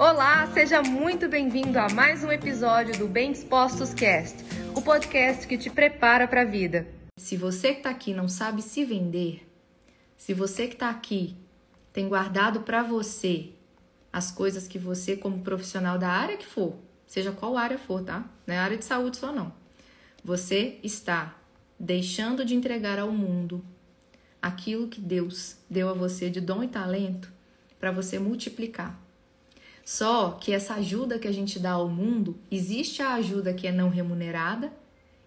Olá, seja muito bem-vindo a mais um episódio do Bem Dispostos Cast, o podcast que te prepara para a vida. Se você que está aqui não sabe se vender, se você que está aqui tem guardado para você as coisas que você, como profissional da área que for, seja qual área for, tá? Não é área de saúde só não. Você está deixando de entregar ao mundo aquilo que Deus deu a você de dom e talento para você multiplicar. Só que essa ajuda que a gente dá ao mundo, existe a ajuda que é não remunerada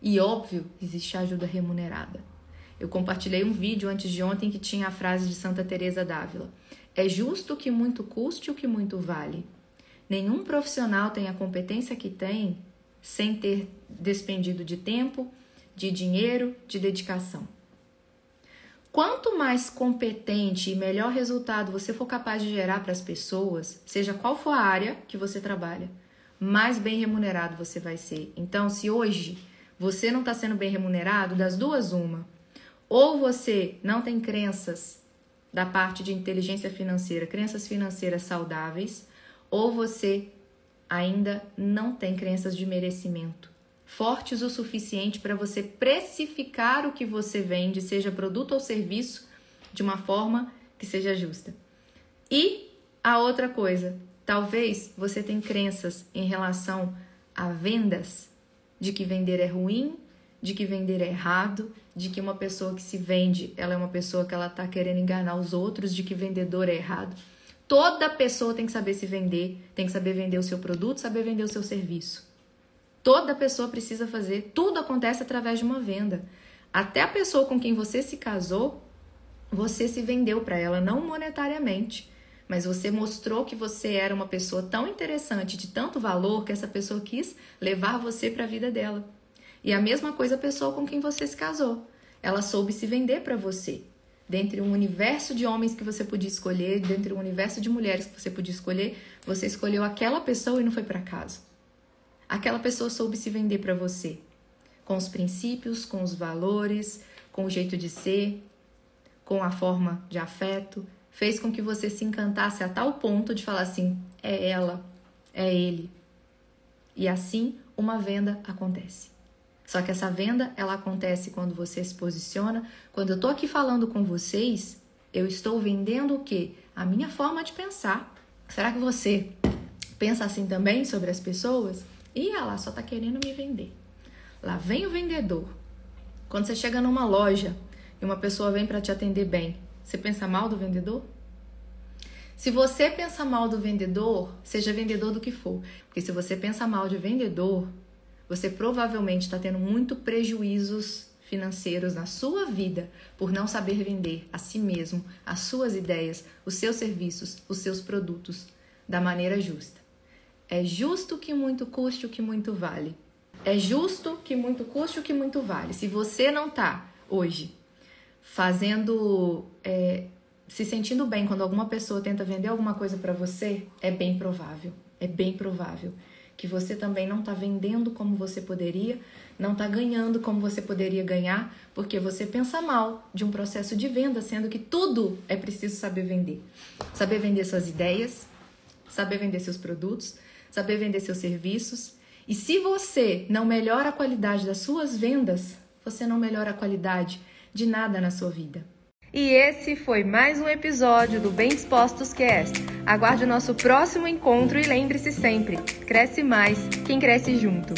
e, óbvio, existe a ajuda remunerada. Eu compartilhei um vídeo antes de ontem que tinha a frase de Santa Teresa d'Ávila: É justo que muito custe o que muito vale. Nenhum profissional tem a competência que tem sem ter despendido de tempo, de dinheiro, de dedicação. Quanto mais competente e melhor resultado você for capaz de gerar para as pessoas, seja qual for a área que você trabalha, mais bem remunerado você vai ser. Então, se hoje você não está sendo bem remunerado, das duas, uma. Ou você não tem crenças da parte de inteligência financeira, crenças financeiras saudáveis, ou você ainda não tem crenças de merecimento fortes o suficiente para você precificar o que você vende, seja produto ou serviço, de uma forma que seja justa. E a outra coisa, talvez você tenha crenças em relação a vendas, de que vender é ruim, de que vender é errado, de que uma pessoa que se vende, ela é uma pessoa que ela está querendo enganar os outros, de que vendedor é errado. Toda pessoa tem que saber se vender, tem que saber vender o seu produto, saber vender o seu serviço. Toda pessoa precisa fazer, tudo acontece através de uma venda. Até a pessoa com quem você se casou, você se vendeu para ela, não monetariamente, mas você mostrou que você era uma pessoa tão interessante, de tanto valor, que essa pessoa quis levar você para a vida dela. E a mesma coisa a pessoa com quem você se casou. Ela soube se vender para você. Dentre um universo de homens que você podia escolher, dentre um universo de mulheres que você podia escolher, você escolheu aquela pessoa e não foi para casa aquela pessoa soube se vender para você, com os princípios, com os valores, com o jeito de ser, com a forma de afeto, fez com que você se encantasse a tal ponto de falar assim: é ela, é ele. E assim uma venda acontece. Só que essa venda ela acontece quando você se posiciona. Quando eu tô aqui falando com vocês, eu estou vendendo o quê? A minha forma de pensar. Será que você pensa assim também sobre as pessoas? Ih, ela só tá querendo me vender. Lá vem o vendedor. Quando você chega numa loja e uma pessoa vem para te atender bem, você pensa mal do vendedor? Se você pensa mal do vendedor, seja vendedor do que for, porque se você pensa mal de vendedor, você provavelmente está tendo muito prejuízos financeiros na sua vida por não saber vender a si mesmo, as suas ideias, os seus serviços, os seus produtos da maneira justa. É justo que muito custe o que muito vale. É justo que muito custe o que muito vale. Se você não tá hoje fazendo, é, se sentindo bem quando alguma pessoa tenta vender alguma coisa para você, é bem provável. É bem provável que você também não está vendendo como você poderia, não está ganhando como você poderia ganhar, porque você pensa mal de um processo de venda, sendo que tudo é preciso saber vender. Saber vender suas ideias, saber vender seus produtos, saber vender seus serviços. E se você não melhora a qualidade das suas vendas, você não melhora a qualidade de nada na sua vida. E esse foi mais um episódio do Bem Dispostos Cast. Aguarde o nosso próximo encontro e lembre-se sempre: cresce mais quem cresce junto.